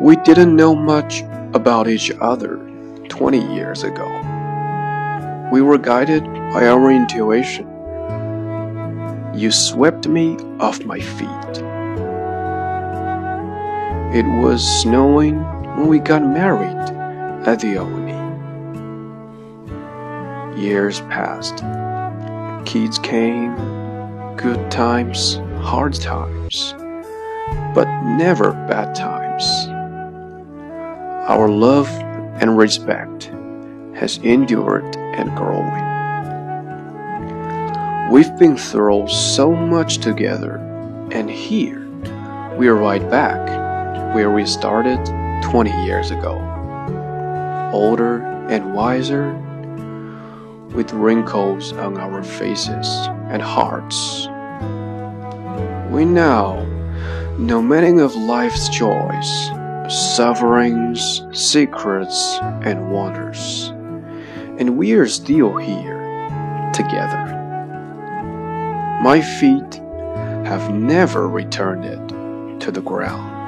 We didn't know much about each other 20 years ago. We were guided by our intuition. You swept me off my feet. It was snowing when we got married at the Ahwahnee. Years passed. Kids came, good times, hard times, but never bad times. Our love and respect has endured and growing. We've been through so much together, and here we are right back where we started 20 years ago. Older and wiser, with wrinkles on our faces and hearts. We now know many of life's joys, sufferings, secrets, and wonders. And we are still here, together. My feet have never returned it to the ground.